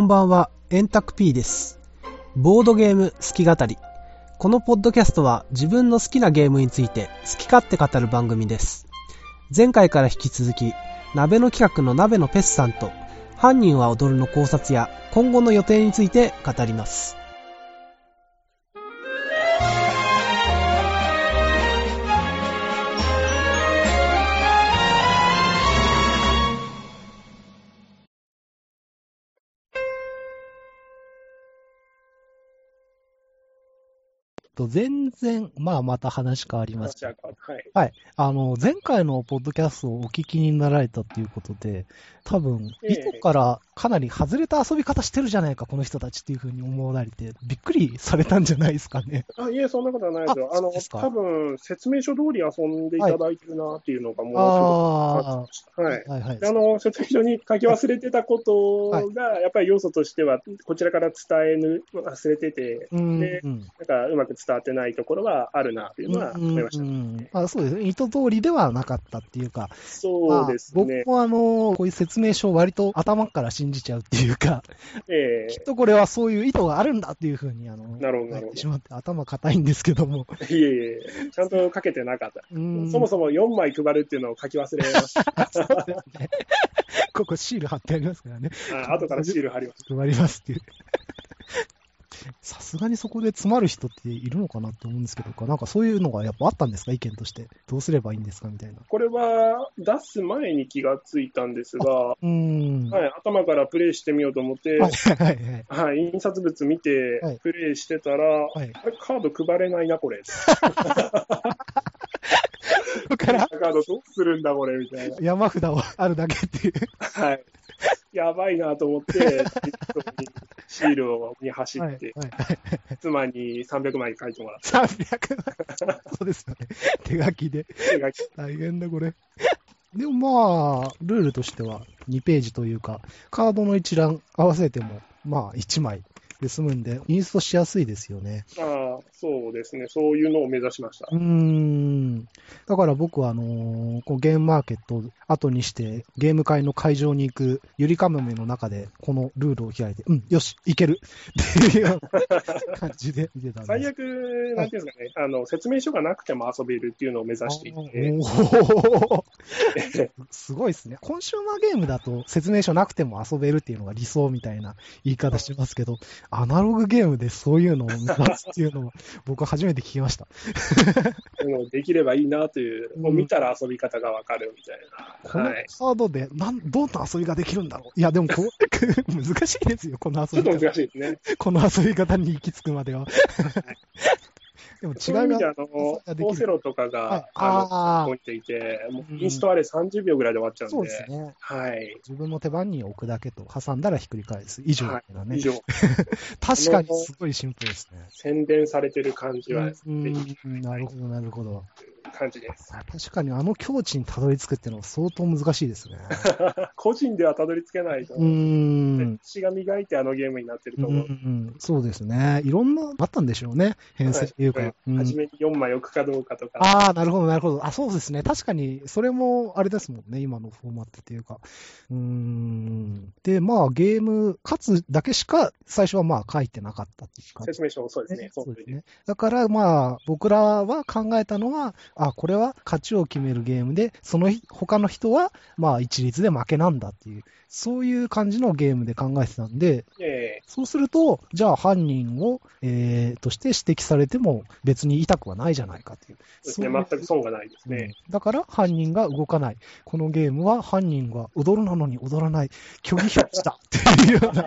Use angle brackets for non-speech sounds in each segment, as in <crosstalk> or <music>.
こんばんは、円卓 P です。ボードゲーム好き語り。このポッドキャストは自分の好きなゲームについて好き勝手語る番組です。前回から引き続き、鍋の企画の鍋のペスさんと、犯人は踊るの考察や今後の予定について語ります。と全然、まあまた話変わりますはい。はい。あの、前回のポッドキャストをお聞きになられたっていうことで、多分、ええ意図からかなり外れた遊び方してるじゃないか、この人たちっていうふうに思われて、びっくりされたんじゃないですかね。あ、いえ、そんなことはないですよ。ああの、多分、説明書通り遊んでいただいてるなっていうのがもうあすごくはい。はいはい。であの、説明書に書き忘れてたことが、やっぱり要素としては、こちらから伝えぬ、忘れてて、うん、でうん。なんかうまく伝わってないところはあるなっていうのは思いました。うんうんあそうですね。意図通りではなかったっていうか、そうですね。まあ僕もあの、こういう説明書を割と頭から信じちゃうっていうか、えきっとこれはそういう意図があるんだっていうふうに、あの、なるほどなしまって頭固いんですけども。えいえいえ、ちゃんと書けてなかった。うんそもそも4枚配るっていうのを書き忘れました。<laughs> ここシール貼ってありますからね。あ後からシール貼りまし <laughs> 配りますっていう。さすがにそこで詰まる人っているのかなって思うんですけど、なんかそういうのがやっぱあったんですか？意見として。どうすればいいんですか？みたいな。た。これは出す前に気がついたんですが、うーん。はい、頭からプレイしてみようと思って、<laughs> はいはいはい。はい、印刷物見てはい、プレイしてたら、はいカード配れないな、これ。<laughs> そこからカードどうするんだ、これ、みたいな。山札をあるだけっていう。はい。やばいなと思って、シールをに走はいって、はい。妻に300枚書いてもらって300万。そうですよね。手書きで。手書き、大変だ、これ。でもまあ、ルールとしては2ページというか、カードの一覧合わせても、まあ1枚で済むんで、インストしやすいですよね。ああ、そうですね、そういうのを目指しましたう。ーん。だから僕は、あのーこうゲームマーケットを後にして、ゲーム会の会場に行くゆりかもめの中で、このルールを開いて、うん、よし、いけるっていう感じで <laughs> 見てたんです。最悪、なんていうんですかね、あの、説明書がなくても遊べるっていうのを目指していて、おーすごいですね。コンシューマーゲームだと説明書なくても遊べるっていうのが理想みたいな言い方してますけど、アナログゲームでそういうのを目指すっていうのは僕は初めて聞きました。できればいいなという、うんもう見たら遊び方がわかるみたいこのな。はい。カードでなんどんな遊びができるんだろういや、でもこう <laughs> 難しいですよ、このちょっと遊び方。難しいですね。この遊び方に行き着くまでは。でも違いがそういう意味で、あの、オーセロとかはいが、あの、置いていて、もうんうインストあれ30秒ぐらいで終わっちゃうんで、そうですね。はい。自分の手番に置くだけと、挟んだらひっくり返す以上みたいなね。以上、<laughs> 確かにすごいシンプルですね。宣伝されてる感じは、ぜうんひ、なるほど、なるほど。感じです。確かにあの境地にたどり着くっていうのは相当難しいですね。<laughs> 個人ではたどり着けないとう思う。ん。血が磨いてあのゲームになってるとうん思う。うん、そうですね。いろんな、あったんでしょうね。編成っていうか。はいうん初めに4枚置くかどうかとか。ああ、なるほど、なるほど。あ、そうですね。確かに、それも、あれですもんね。今のフォーマットっていうか。うーん。で、まあ、ゲーム、勝つだけしか、最初はまあ、書いてなかったっていうか。説明書、そうですね。そうですね。だから、まあ、僕らは考えたのは、あ、これは勝ちを決めるゲームで、その他の人は、まあ、一律で負けなんだっていう、そういう感じのゲームで考えてたんで、えそうすると、じゃあ犯人を、えー、として指摘されても別に痛くはないじゃないかっていう。えですね。そういう全く損がないですね。うんだから犯人が動かない。このゲームは犯人が踊るなのに踊らない。虚偽表示だ <laughs> っていうような、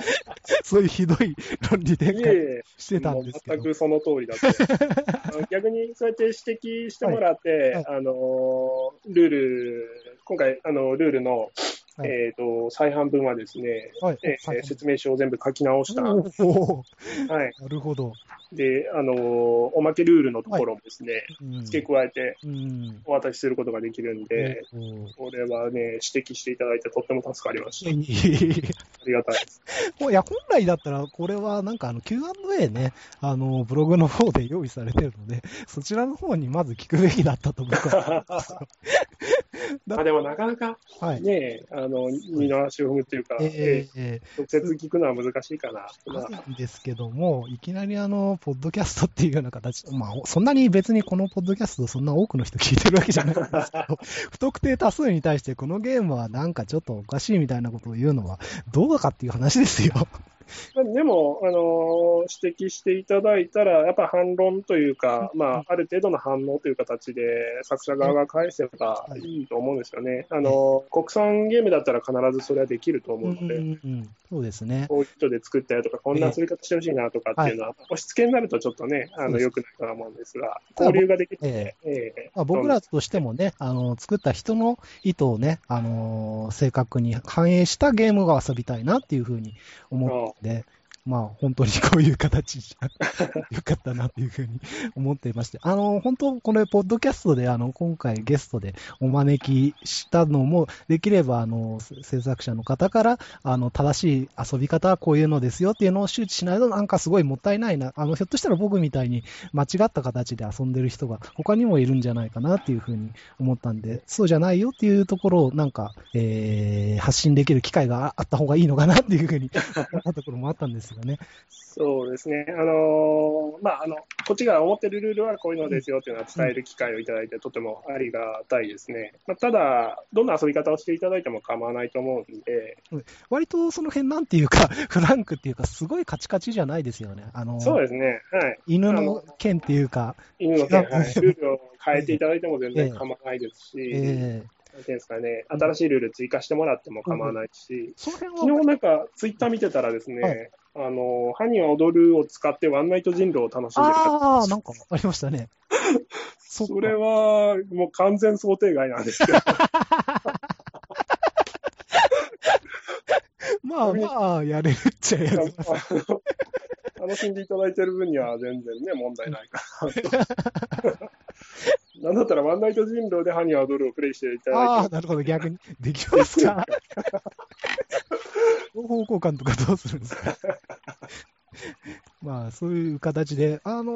そういうひどい論理展開してたんですけど。全くその通りだと。<laughs> 逆にそうやって指摘してもらって、はいあのルール、今回、あのルールの、はいえっ、と、再半分はですね、はいえーはい説明書を全部書き直した。はい。なるほど。で、あのおまけルールのところもですね、うん付け加えてうん。お渡しすることができるんで、おーこれはね、指摘していただいてとっても助かりました。ありがたいです。いや、本来だったら、これはなんかあの Q&A ね、あの、ブログの方で用意されてるので、そちらの方にまず聞くべきだったと僕は思いますよ。<laughs> あでもなかなかはい。ね、あの、二の足を踏むっていうか、ええ直接聞くのは難しいかな。ーまああるんですけども、いきなりあの、ポッドキャストっていうような形、まあ、そんなに別にこのポッドキャストそんな多くの人聞いてるわけじゃないんですけど、<laughs> 不特定多数に対してこのゲームはなんかちょっとおかしいみたいなことを言うのはどうかっていう話ですよ。でも、あの指摘していただいたら、やっぱ反論というか、まあ、ある程度の反応という形で、作者側が返せばい。いと思うんですよね。あの国産ゲームだったら必ずそれはできると思うので、うんうんそうですね。こういう人で作ったよとか、こんな遊び方してほしいなとかっていうのは、押し付けになるとちょっとね、あの、そうです良くないと思うんですが、交流ができて、ええ。えまあ、僕らとしてもね、あの、作った人の意図をね、あの正確に反映したゲームが遊びたいなっていうふうに思ってて、まあ、本当にこういう形じゃよかったなっていうふうに思っていまして、あの、本当、これ、ポッドキャストで、あの、今回ゲストでお招きしたのも、できれば、あの、制作者の方から、あの、正しい遊び方はこういうのですよっていうのを周知しないと、なんかすごいもったいないな。あの、ひょっとしたら僕みたいに間違った形で遊んでる人が他にもいるんじゃないかなっていうふうに思ったんで、そうじゃないよっていうところをなんか、えー、発信できる機会があった方がいいのかなっていうふうに思ったところもあったんですよね。そうですね。あのまあ、あの、こっちが思ってるルールはこういうのですよっていうのは伝える機会をいただいて、とてもありがたいですね。まあ、ただ、どんな遊び方をしていただいても構わないと思うんで、割とその辺なんていうか、<laughs> フランクっていうか、すごいカチカチじゃないですよね。あの、そうですね。はい。犬の剣っていうか、犬の件、あのはい、ルールを変えていただいても全然 <laughs> 構わないですし、えーなんていうんですかね、新しいルール追加してもらっても構わないし、その辺は、昨日なんかツイッター見てたらですね、はいあの、ハニーは踊るを使ってワンナイト人狼を楽しんでる方ああ、なんかありましたね。<laughs> それはもう完全想定外なんですけど、<laughs> まあまあ、やれるっちゃやれます。あの楽しんでいただいてる分には全然ね、問題ないかなと。<laughs> なんだったらワンナイト人狼でハニーは踊るをプレイしていたああ、だいて、なるほど、逆に。できますか？情報交換とかどうするんですか？<laughs> まあ、そういう形で、あの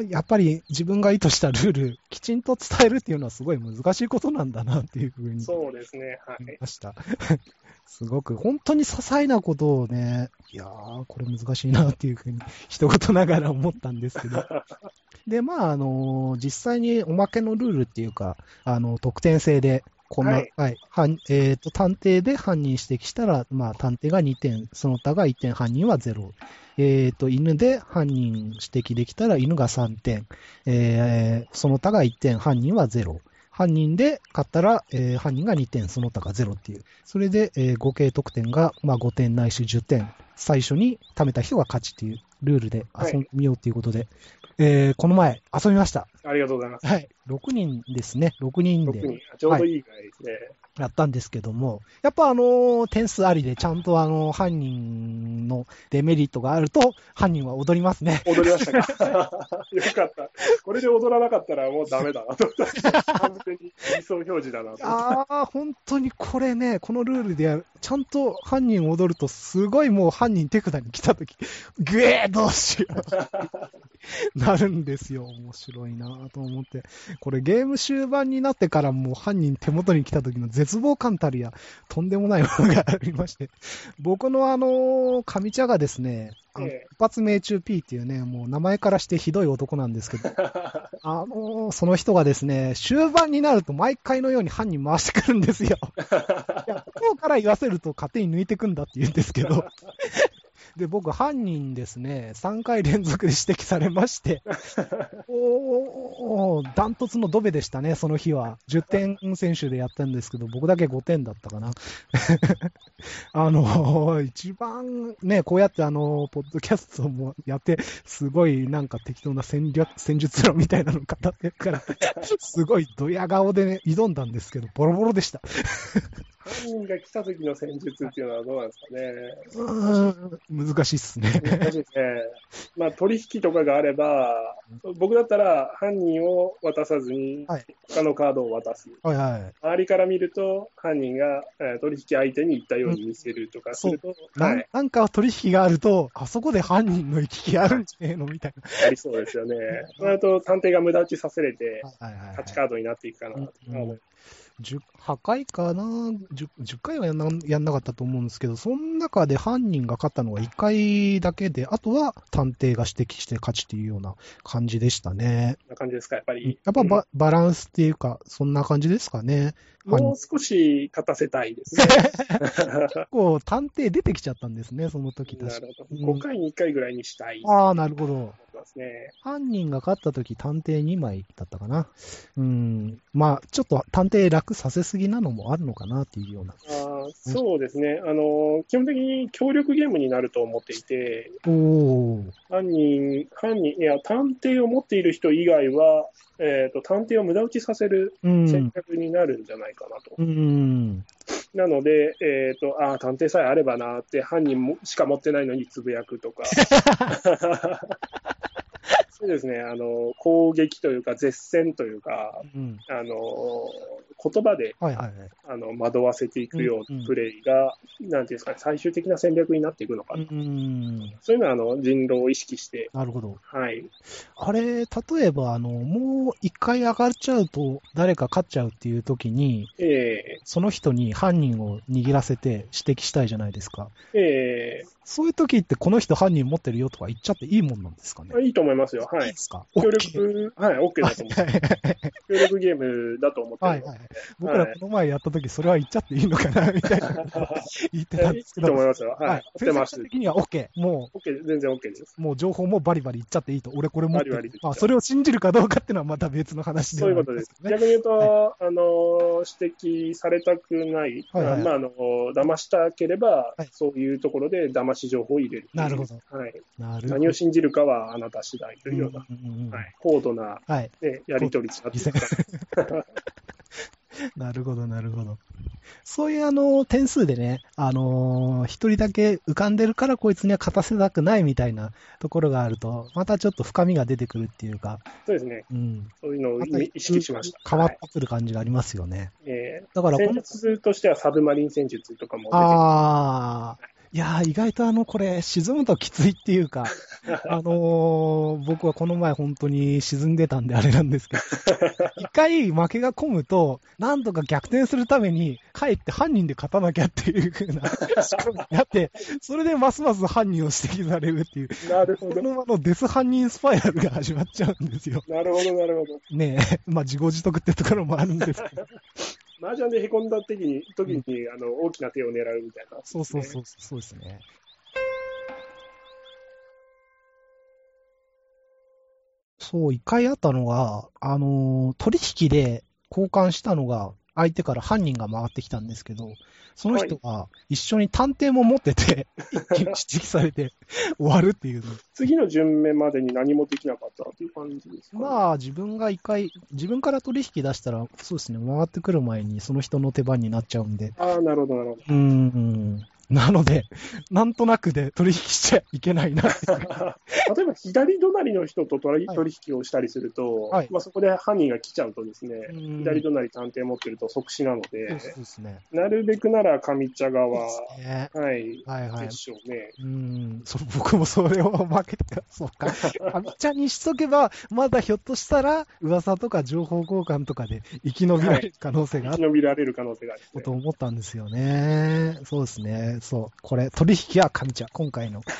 ーやっぱり自分が意図したルール、きちんと伝えるっていうのはすごい難しいことなんだなっていうふうにそうですね、は思いい。ました。<laughs> すごく、本当に些細なことをね、いやー、これ難しいなっていうふうに、一言ながら思ったんですけど。<laughs> で、まあ、あのー実際におまけのルールっていうか、あの、得点制で、こんな、ははいい、はんえっ、と、探偵で犯人指摘したら、まあ、探偵が2点、その他が1点、犯人は0。えっ、と、犬で犯人指摘できたら、犬が3点、えーその他が1点、犯人は0。犯人で勝ったら、えー犯人が2点、その他が0っていう。それで、えー合計得点が、まあ、5点ないし10点。最初に貯めた人が勝ちっていうルールで遊んでみようっていうことで、えーこの前遊びました。ありがとうございます。はい。6人ですね。6人特にでちょうどいいぐらいですね。やったんですけども、やっぱあのー点数ありでちゃんとあのー犯人のデメリットがあると、犯人は踊りますね。踊りましたか？<laughs> よかった。これで踊らなかったらもうダメだなと思った。完全に理想表示だなと。ああ、本当にこれね、このルールでやる、ちゃんと犯人踊ると、すごいもう犯人手札に来たとき、ぐえーどうしよう <laughs> なるんですよ。面白いなと思って。これゲーム終盤になってからもう犯人手元に来た時の絶望感たるや、とんでもないものがありまして。<laughs> 僕のあのー上茶がですね、一発命中 P っていうね、もう名前からしてひどい男なんですけど、<laughs> あのーその人がですね、終盤になると毎回のように犯人回してくるんですよ。<laughs> いや、今日から言わせると勝手に抜いてくんだって言うんですけど。で、僕、犯人ですね、3回連続で指摘されまして、<laughs> おー、ダントツのドベでしたね、その日は。10点選手でやったんですけど、僕だけ5点だったかな。<laughs> あの、一番ね、こうやってあの、ポッドキャストもやって、すごいなんか適当な戦略、戦術論みたいなの語ってるから、すごいドヤ顔でね、挑んだんですけど、ボロボロでした。<laughs> 犯人が来た時の戦術っていうのはどうなんですかね。難しいっすね。難しいですね。まあ、取引とかがあれば、僕だったら犯人を渡さずにはい、他のカードを渡す。はいはい。周りから見ると、犯人が、えー取引相手に言ったように見せるとかすると、なはい、んなんか取引があると、あそこで犯人の行き来あるんじゃねえのみたいな。ありそうですよね。そると、探偵が無駄打ちさせれて、勝ちカードになっていくかなとうん思い10回かな？10, 10回はやんなやんなかったと思うんですけど、その中で犯人が勝ったのは1回だけで、あとは探偵が指摘して勝ちっていうような感じでしたね。な感じですか、やっぱり。やっぱバ,、バランスっていうか、そんな感じですかね。もう少し勝たせたいですね。<laughs> 結構探偵出てきちゃったんですね、その時なるほど。5回に1回ぐらいにしたい。ああ、なるほど。ね。犯人が勝った時探偵2枚だったかな。うん。まあ、ちょっと探偵楽させすぎなのもあるのかなっていうような。あそうですね。あの、基本的に協力ゲームになると思っていて、お犯人、犯人、いや、探偵を持っている人以外は、えっ、ー、と、探偵を無駄打ちさせる戦略になるんじゃないかなと。うん。なので、えっ、ー、と、ああ、探偵さえあればなって、犯人もしか持ってないのにつぶやくとか。<laughs> そうですね、あの、攻撃というか、絶戦というか、うん、あの、言葉で、はいはいはい、あの惑わせていくようなプレイが、うんうん、なんていうんですかね、最終的な戦略になっていくのかな。うん、そういうのは、あの、人狼を意識して。なるほど。はい。あれ、例えば、あの、もう一回上がっちゃうと、誰か勝っちゃうっていう時に、えー、その人に犯人を握らせて指摘したいじゃないですか。えー、そういう時って、この人犯人持ってるよとか言っちゃっていいもんなんですかね？いいと思いますよ。はい。いいですか？協力、はい、OK だと思う。協力ゲームだと思ってはいはい。僕らこの前やった時、それは言っちゃっていいのかな、みたいな言ってたんですけど。いいと思いますよ。はい。はい、ってます。的には OK。もう。OK、全然 OK です。もう情報もバリバリ言っちゃっていいと。俺これ持ってる。バリバリまあ、それを信じるかどうかっていうのはまた別の話で、ね、そういうことです。逆に言うと、はい、あの、指摘されたくない、はいはい、まあ、あの、騙したければ、はい、そういうところで騙し情報を入れる。なるほど。はい。何を信じるかはあなた次第というような、はい、高度な、はいね、やり取りになっていく <laughs> なるほど、なるほど。そういうあの点数でね、あのー、一人だけ浮かんでるからこいつには勝たせたくないみたいなところがあると、またちょっと深みが出てくるっていうか、そうですね。うん。そういうのを意識しました。変わってくる感じがありますよね。はい、えー、だから戦術としてはサブマリン戦術とかもああ、いや意外とあの、これ、沈むときついっていうか、<laughs> あのー、僕はこの前本当に沈んでたんであれなんですけど、<laughs> 一回負けが込むと、なんとか逆転するために、帰って犯人で勝たなきゃっていうふうな、<laughs> やって、それでますます犯人を指摘されるっていう、なるほど。このままデス犯人スパイラルが始まっちゃうんですよ。なるほど、なるほど。ねえ、まあ自業自得ってところもあるんですけど。麻雀でへこんだ時に、時に、あの大きな手を狙うみたいな、ね、そうそうそう、そうですね。そう、一回あったのが、あの、取引で交換したのが、相手から犯人が回ってきたんですけど、その人が一緒に探偵も持ってて、<laughs> 一気に指摘されて終わるっていう。次の順目までに何もできなかったっていう感じですか、ね、まあ、自分が一回、自分から取引出したら、そうですね、回ってくる前にその人の手番になっちゃうんで。ああ、なるほど、なるほど。うん。なので、なんとなくで取引しちゃいけないな。<laughs> 例えば、左隣の人と取引をしたりすると、はい、まあ、そこで犯人が来ちゃうとですね、左隣探偵持ってると即死なので、ね、なるべくなら上茶側、ね、はい、はいはい、でしょうね。うん。そ僕もそれを負けて、そうか。<laughs> 上茶にしとけば、まだひょっとしたら、噂とか情報交換とかで生き延びられる可能性がある、はい、生き延びられる可能性がある、ね、と思ったんですよね。そうですね。そう。これ、取引は上茶。今回の <laughs>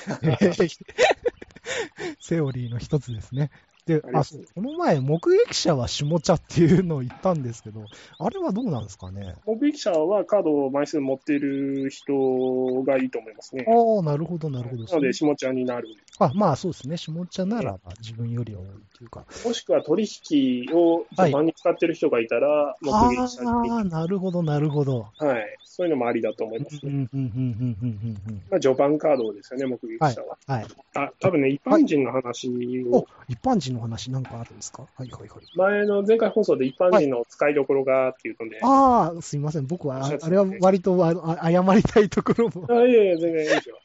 セオリーの一つですね。で、あ、この前、目撃者は下茶っていうのを言ったんですけど、あれはどうなんですかね？目撃者はカードを枚数持っている人がいいと思いますね。ああ、なるほど、なるほど。なので、下茶になる。あ、まあそうですね。下茶ならば自分よりは多いというか。もしくは取引を序盤に使ってる人がいたら、目撃者に。ああ、なるほど、なるほど。はい。そういうのもありだと思いますね。まあ、序盤カードですよね、目撃者は。はい。あ、多分ね、一般人の話を。一般人の話なんかあるんですか？はいはいはい。前の前回放送で一般人の使いどころがっていうので。ああ、すいません。僕は、あれは割とあ謝りたいところも。あいやいや、全然いいですよ。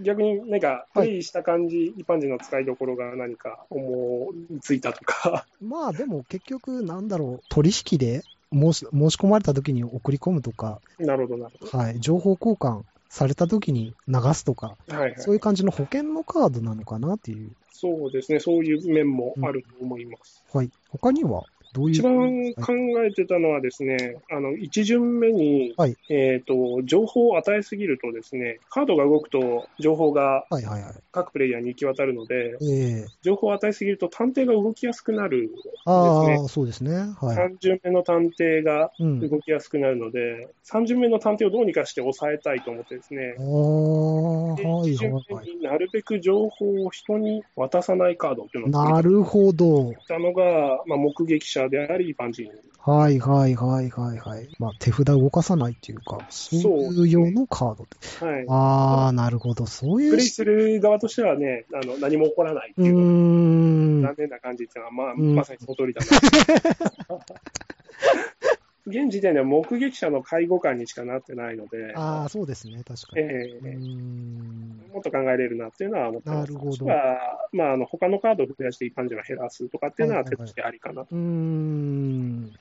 逆になんか、プレイした感じ、一般人の使いどころが何か思いついたとか。<laughs> まあでも結局、なんだろう、取引で申し申し込まれた時に送り込むとか、なるほど、なるほど。はい。情報交換された時に流すとか、はいはい、そういう感じの保険のカードなのかなっていう。そうですね、そういう面もあると思います。うん、はい。他には？どういう。一番考えてたのはですね、あの、一巡目に、はいえっ、と、情報を与えすぎるとですね、カードが動くと情報がはいはいはい。各プレイヤーに行き渡るので、ええ情報を与えすぎると探偵が動きやすくなるんですあね。あ、そうですね。はい。3巡目の探偵がうん。動きやすくなるので、3巡目の探偵をどうにかして抑えたいと思ってですねはい1巡はいはい。目になるべく情報を人に渡さないカードっていうのを作なるほど。ったのが、まあ、目撃者であり、一般人。はいはいはいはいはい。まあ手札動かさないっていうか、そういう用のカード。はい。ああ、なるほど。そういうプレイする側としてはね、あの何も起こらないっていう、ん。残念な感じっていうのは、まあ、うんまさにその通りだな。<laughs> 現時点では目撃者の介護官にしかなってないので、ああ、そうですね。確かに。えーん。もっと考えれるなっていうのは思ってます。なるほどまあ、まあ、あの他のカードを増やして一般人を減らすとかっていうのははいはいはい手としてありかな。うーん。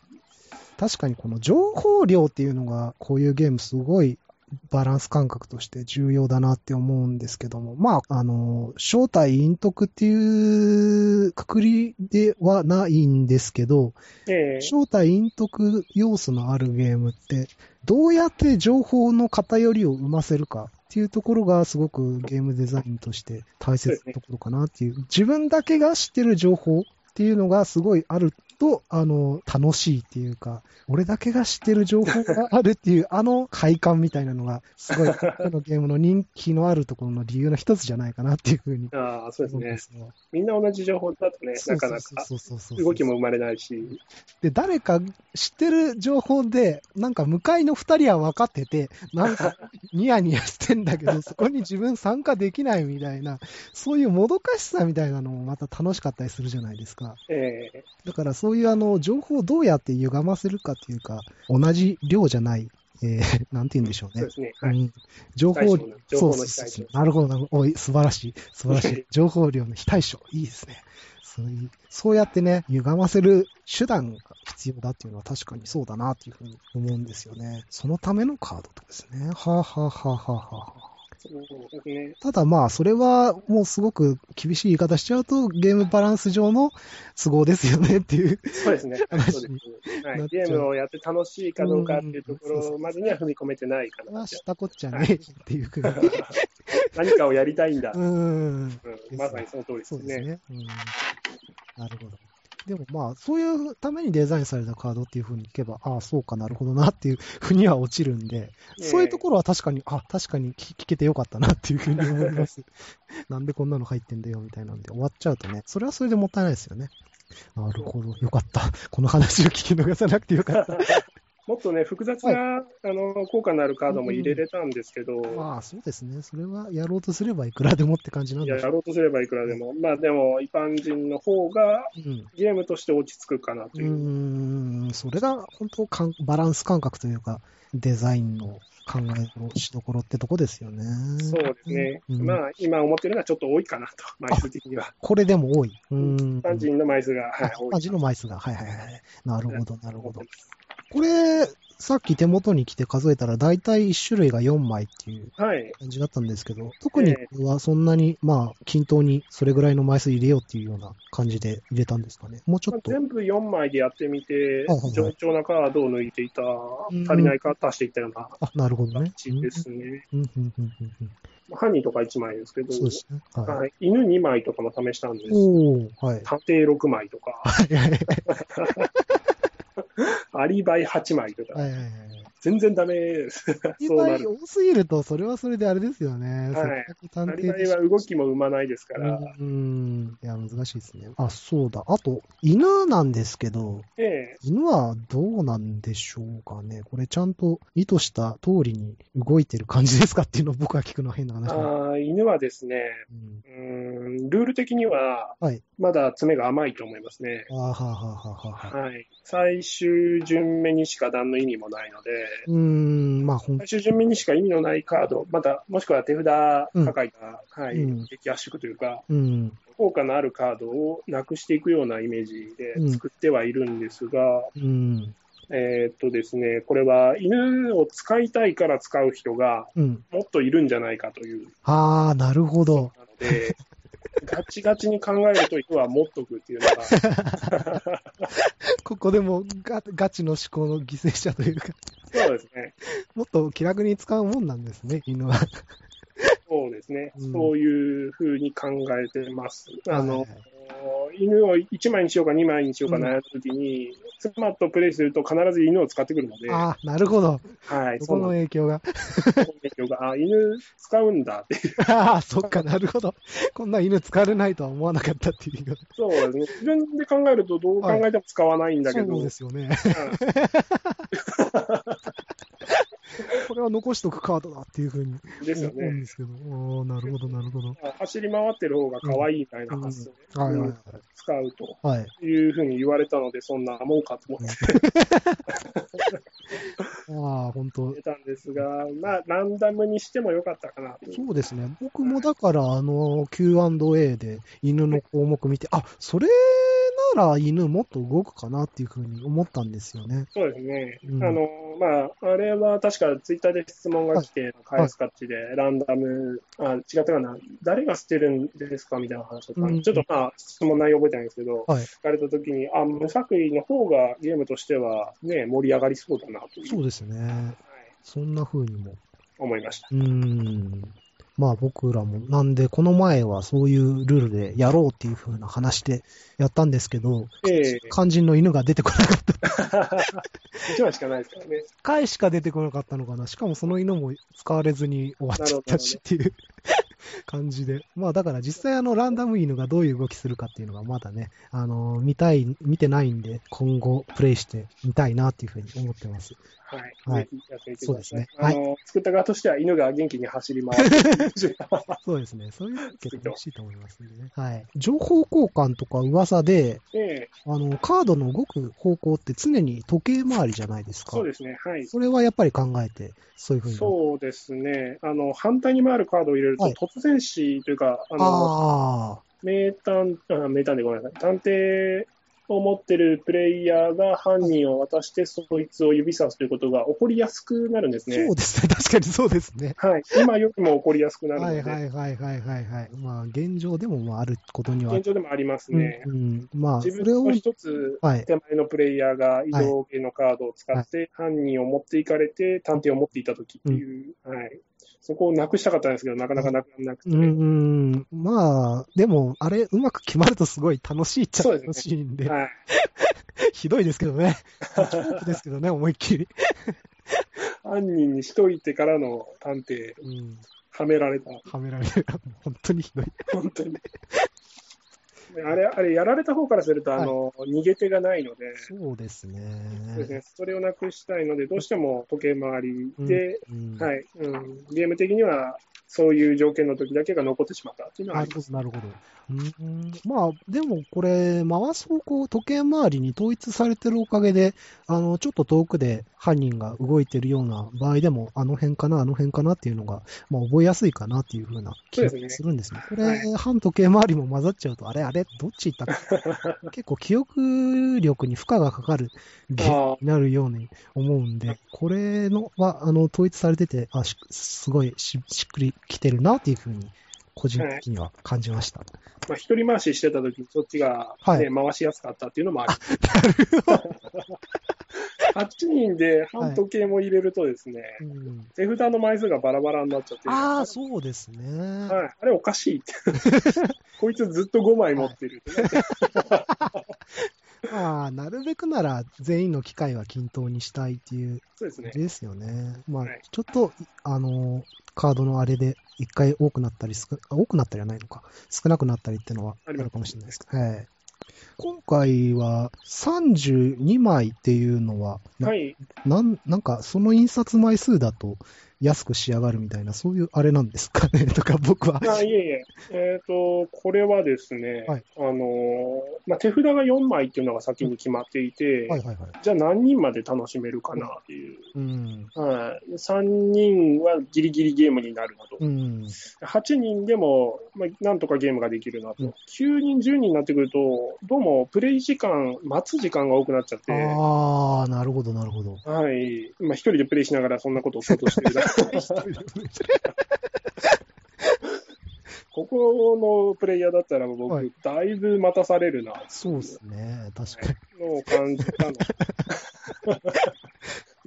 確かにこの情報量っていうのが、こういうゲームすごいバランス感覚として重要だなって思うんですけども、まあ、あの、正体陰徳っていうくくりではないんですけど、ええ正体陰徳要素のあるゲームって、どうやって情報の偏りを生ませるかっていうところがすごくゲームデザインとして大切なところかなっていう。自分だけが知ってる情報っていうのがすごいあると、あの、楽しいっていうか、俺だけが知ってる情報があるっていう、<laughs> あの快感みたいなのが、すごい、<laughs> このゲームの人気のあるところの理由の一つじゃないかなっていうふうにああ、そうですね。すよ。みんな同じ情報だとね、そうなかなかそうそうそうそう動きも生まれないし、で、誰か知ってる情報で、なんか向かいの二人は分かってて、なんか <laughs> ニヤニヤしてんだけど、そこに自分参加できないみたいな、そういうもどかしさみたいなのもまた楽しかったりするじゃないですか。ええだからそういうあの、情報をどうやって歪ませるかっていうか、同じ量じゃない、えー、<laughs> なんて言うんでしょうねそうで。すね。はい。うん情報そうそうそうなるほどなるほど。素晴らしい。素晴らしい。<laughs> 情報量の非対称。いいですね。そういう、そうやってね、歪ませる手段が必要だっていうのは確かにそうだなっていうふうに思うんですよね。そのためのカードとですね。はあ、はあはあはあはあ。ただまあ、それはもうすごく厳しい言い方しちゃうと、ゲームバランス上の都合ですよねっていう。そうですね。<laughs> 話そうです。はいゲームをやって楽しいかどうかっていうところまでには踏み込めてないかなまあ、。したこっちゃねえっていう。<laughs> 何かをやりたいんだ。うーん。うんまさにその通りですね。そうですね。うん。なるほど。でもまあ、そういうためにデザインされたカードっていうふうにいけば、ああ、そうかなるほどなっていうふうには落ちるんで、そういうところは確かに、あ、確かに聞聞けてよかったなっていうふうに思います。<laughs> なんでこんなの入ってんだよみたいなんで終わっちゃうとね、それはそれでもったいないですよね。なるほど。よかった。この話を聞き逃さなくてよかった。もっとね、複雑な、あの効果のあるカードも入れれたんですけど、まあ、そうですね。それはやろうとすればいくらでもって感じなんで。やろうとすればいくらでも、まあでも、一般人の方がうん。ゲームとして落ち着くかなとういう。ーん、それが本当かんバランス感覚というか、デザインの考えのしどころってとこですよね。そうですね。うんまあ、今思ってるのはちょっと多いかなと、枚数的には。これでも多い。うーん。一般人の枚数が、はいあ、多い漢字の枚数が。はいはいはい。なるほど、なるほど。これ、さっき手元に来て数えたら、だいたい1種類が4枚っていうはい。感じだったんですけど、特にこれはそんなに、まあ、均等にそれぐらいの枚数入れようっていうような感じで入れたんですかね。もうちょっと。全部4枚でやってみてはいはいはい、順調なカードを抜いていた、ん足りないカード足していったようなあ、なるほどね。形ですね。犯人とか1枚ですけど、そうですね。はい。はい、犬2枚とかも試したんです。おー、はい。探偵6枚とか、はいはいはいアリバイ8枚とか、はいはいはい。全然ダメです。いそうなる。多すぎると、それはそれであれですよね。はいせっかく探アリバイ偵では動きも生まないですから、うん。いや、難しいですね。あ、そうだ。あと、犬なんですけど、ええ犬はどうなんでしょうかね。これちゃんと意図した通りに動いてる感じですかっていうのを僕は聞くのは変な話あー犬はですね、うんんルール的にははい、まだ爪が甘いと思いますね。はあはあはあはあはあ。はい。最終順目にしか何の意味もないので、うーん、まあ、最終順目にしか意味のないカード、また、もしくは手札抱えた、はい、うん。敵圧縮というか、うん、効果のあるカードをなくしていくようなイメージで作ってはいるんですが、うん、えーっとですね、これは犬を使いたいから使う人がうん。もっといるんじゃないかという。ああ、なるほど。なので、ガチガチに考えると、犬は持っとくっていうのが、<laughs> ここでもガガチの思考の犠牲者というか、そうですね。もっと気楽に使うもんなんですね、犬は。そうですね。うんそういうふうに考えてます。あの、はいはい犬を1枚にしようか2枚にしようかうん悩んだときに、妻とプレイすると必ず犬を使ってくるので、ああ、なるほど。はい、そこのの影響が。影響が、あ、犬使うんだっていう。<laughs> ああ、そっか、なるほど。こんな犬使われないとは思わなかったっていう。そうですね。自分で考えるとどう考えても使わないんだけど、そうですよね。はこれは残しとくカードだっていうふうに。思うんですけど。おーなるほど、なるほど。走り回ってる方が可愛いみたいな発想で、使うとはい。うふうに言われたので、そんなもんかと思って <laughs> ああ、本当たんですが、まあ、ランダムにしてもよかったかなと。そうですね。僕もだから、あの、Q&A で犬の項目見て、あ、それなら犬もっと動くかなっていうふうに思ったんですよね。そうですね。うんあの、まあ、あれは確かツイッターで質問が来て、返す形で、ランダム、あ、違ったかな、誰が捨てるんですかみたいな話だった、うんちょっとまあ、質問内容覚えてないんですけど、はい。聞かれたときに、あ、無作為の方がゲームとしてはね、盛り上がりそうだなという、そうですね。はいそんな風にも。思いました。うーん。まあ僕らも、なんで、この前はそういうルールでやろうっていう風な話でやったんですけど、ええ肝心の犬が出てこなかった。<laughs> 一枚しかないですからね。回しか出てこなかったのかな。しかもその犬も使われずに終わっちゃったしっていう感じで。<laughs> まあだから実際あのランダム犬がどういう動きするかっていうのがまだね、あの見たい、見てないんで、今後プレイしてみたいなっていうふうに思ってます。はい。はいやってみてください。そうですねあの、作った側としては犬が元気に走り回って <laughs> そうですね。そういうの結構楽しいと思いますんでね。はい。情報交換とか噂で、で、あの、カードの動く方向って常に時計回りじゃないですか。そうですね。はい。それはやっぱり考えて、そういうふうに。そうですね。あの、反対に回るカードを入れると、はい突然死というか、あの、あ名探、あ名探でごめんなさい。探偵を持ってるプレイヤーが犯人を渡して、そいつを指さすということが起こりやすくなるんですあ、ねそう。ですね。確かにそうですね。はい。今よりも起こりやすくなるので、はいはいはいはいはいはい。まあ、現状でもまああることには。現状でもありますね。うんうん、まあ、そ自れを、分の一つはい。手前のプレイヤーが移動系のカードを使って、犯人を持っていかれて、探偵を持っていたときっていう、はい。そこをなくしたかったんですけど、なかなかなくなくて。うん、うん、まあ、でも、あれ、うまく決まるとすごい楽しいっちゃ楽しいんで、はい。<laughs> ひどいですけどね。チョークですけどね、思いっきり。犯人にしといてからの探偵、うん、はめられた。はめられる。<laughs> 本当にひどい。本当にね。あれ、あれ、やられた方からすると、あの、逃げ手がないので、そうですね。そうですね、それをなくしたいので、どうしても時計回りで、うん、はい、うん、ゲーム的には、そういう条件の時だけが残ってしまったっていうのはあります。なるほど。うん、まあ、でもこれ、回す方向、時計回りに統一されてるおかげで、あの、ちょっと遠くで犯人が動いてるような場合でも、あの辺かな、あの辺かなっていうのが、まあ、覚えやすいかなっていうふうな気がすねするんですね。これ、はい反時計回りも混ざっちゃうと、あれあれ、どっち行ったか。<laughs> 結構記憶力に負荷がかかるゲームになるように思うんで、これのは、あの、統一されてて、あ、しすごいししっくりきてるなっていうふうに、個人的には感じました。まあ、一人回ししてた時に、そっちが、はい。ね回しやすかったっていうのもあり8人で半時計も入れるとですね、うん手札の枚数がバラバラになっちゃって、ああ、そうですね。はい、あれおかしいって。<laughs> こいつずっと5枚持ってるって。ね、<laughs> まあ、なるべくなら全員の機会は均等にしたいっていう。そうですね。ですよね。まあはい、ちょっと、あの、カードのあれで一回多くなったり多くなったりはないのか、少なくなったりっていうのはあるかもしれないです。はい。今回は32枚っていうのは、なはい。なんなんかその印刷枚数だと安く仕上がるみたいな、そういうあれなんですかね？<laughs> とか僕は。あいえいえ、えっ、と、これはですね、はいあのーまあ、手札が4枚っていうのが先に決まっていて、はいはいはい。じゃあ何人まで楽しめるかなっていう。うん。はい、3人はギリギリゲームになるなと。うん。8人でも、まあ、なんとかゲームができるなと。うん9人、10人になってくると、どうもプレイ時間、待つ時間が多くなっちゃって、ああ、なるほどなるほど。はい。まあ、一人でプレイしながらそんなことを想像してる <laughs> ここのプレイヤーだったら僕、はいだいぶ待たされるな、そうですね。確かに。のを感じたの。<laughs>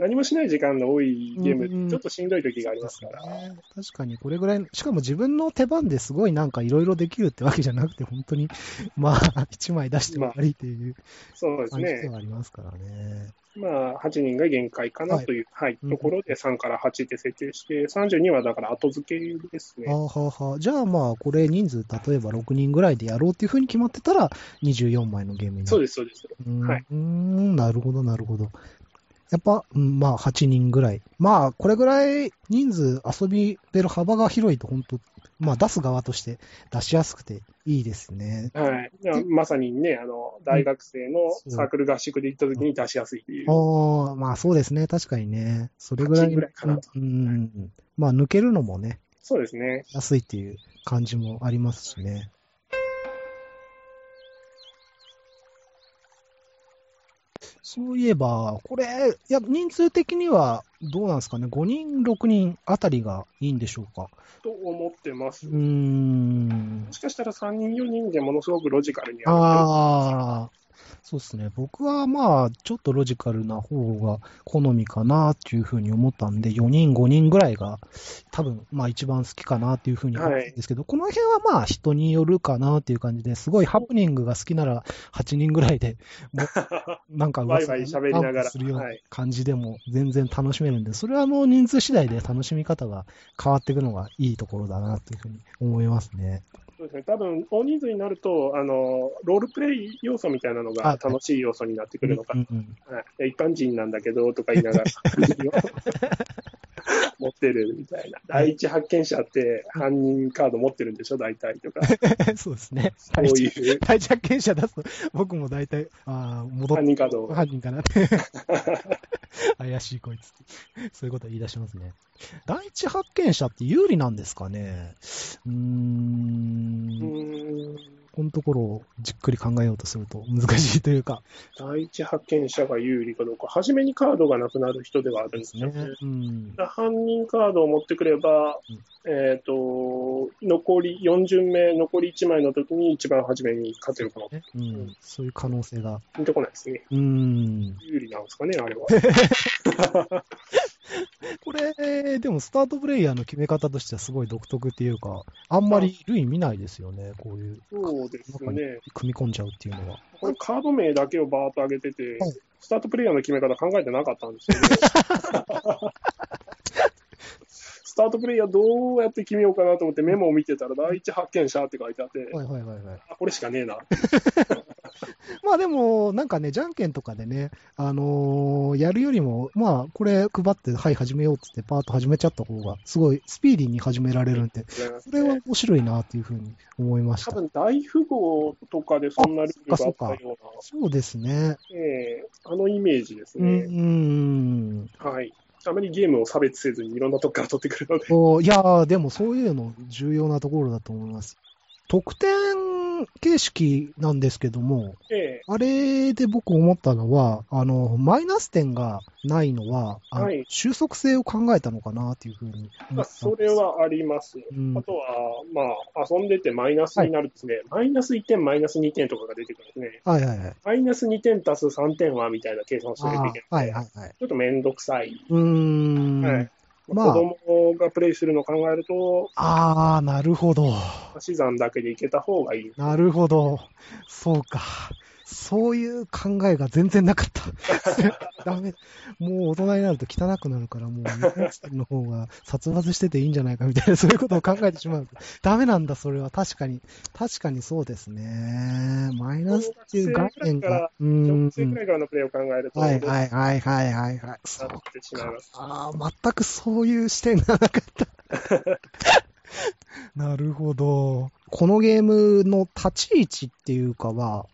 何もしない時間の多いゲーム、うんちょっとしんどい時がありますから。ね確かにこれぐらい、しかも自分の手番ですごいなんかいろいろできるってわけじゃなくて、本当に、<laughs> まあ、一枚出して終わりっていうそうですね。感じではありますからね。まあ、8人が限界かなという、はいうんところで3から8って設定して、32はだから後付けですね。はあ、はあはあ、じゃあまあ、これ人数、例えば6人ぐらいでやろうっていうふうに決まってたら、24枚のゲームになる。そうです、そうです。はいうーん、なるほど、なるほど。やっぱ、うんまあ、8人ぐらい。まあ、これぐらい人数遊びべる幅が広いと、本当まあ、出す側として出しやすくていいですね。はい。まさにね、あの、大学生のサークル合宿で行った時に出しやすいっていう。ああ、まあそうですね。確かにね。それぐら8い。ぐらいかなとうん。まあ、抜けるのもね、そうですね。安いっていう感じもありますしね。そういえば、これ、いや、人数的にはどうなんですかね？5人、6人あたりがいいんでしょうか？と思ってます。うーんも。しかしたら3人、4人でものすごくロジカルにああ、そうですね。僕はまあ、ちょっとロジカルな方が好みかなっていうふうに思ったんで、4人、5人ぐらいが多分、まあ一番好きかなっていうふうに思うんですけど、この辺はまあ人によるかなっていう感じですごいハプニングが好きなら8人ぐらいで、<laughs> なんか噂ワイワイ喋りながらするようなはい感じでも全然楽しめるんで、それはもう人数次第で楽しみ方が変わっていくのがいいところだなっていうふうに思いますね。そうですね。多分、大人数になると、あの、ロールプレイ要素みたいなのがあ楽しい要素になってくるのか。はい、一般人なんだけどとか言いながら <laughs> <laughs> 持ってるみたいな。第一発見者って犯人カード持ってるんでしょ、大体とか。<laughs> そうですね。そういう <laughs> 第一発見者出すと、僕も大体、ああ、戻っ犯人カードを。犯人かなって。怪しいこいつ。そういうこと言い出しますね。第一発見者って有利なんですかね？うー。うんーんこのところをじっくり考えようとすると難しいというか。第一発見者が有利かどうか、初めにカードがなくなる人ではあるんですよね。うん。犯人カードを持ってくれば、えっ、と、残り、4巡目、残り1枚の時に一番初めに勝てるかも。ねうん。そういう可能性が。ピンとこないですね。うん。有利なんですかね、あれは。<laughs> <laughs> これ、でもスタートプレイヤーの決め方としてはすごい独特っていうか、あんまり類見ないですよね、こういう。そうですね。組み込んじゃうっていうのは。これカード名だけをバーッと上げてて、はいスタートプレイヤーの決め方考えてなかったんですよね。<laughs> スタートプレイヤーどうやって決めようかなと思ってメモを見てたら、第一発見者って書いてあって、はいはいはいはい。あこれしかねえな。<laughs> <laughs> まあでも、なんかね、じゃんけんとかでね、あのーやるよりも、まあ、これ配って、はい、始めようって言って、パーッと始めちゃった方が、すごいスピーディーに始められるんで、それは面白いなっていうふうに思いました。多分大富豪とかでそんなルールがあったような、そうですね。ええあのイメージですうん、うね。ん。はい。あまりゲームを差別せずにいろんなとこから取ってくるので。おいやー、でもそういうの重要なところだと思います。得点形式なんですけども、ええあれで僕思ったのは、あの、マイナス点がないのは、あのはい収束性を考えたのかなっていうふうに思ったん。それはあります。うんあとは、まあ、遊んでてマイナスになるとですね、マイナス1点、マイナス2点とかが出てくるんですね。はいはいはい。マイナス2点足す3点はみたいな計算をしないといけない。はいはいはい。ちょっとめんどくさい。うーん。はいまあ子供がプレイするのを考えると、ああ、なるほど。足し算だけでいけた方がいい。なるほど。そうか。そういう考えが全然なかった。<laughs> ダメ。もう大人になると汚くなるから、もう、マイナス点の方が殺伐してていいんじゃないかみたいな、そういうことを考えてしまう。ダメなんだ、それは。確かに。確かにそうですね。マイナスっていう概念が。うん学。生くらいからのプレイを考えると、はいはいはいはいはいはい。そうなってしまいます。ああ、全くそういう視点がなかった。<laughs> なるほど。このゲームの立ち位置っていうかは、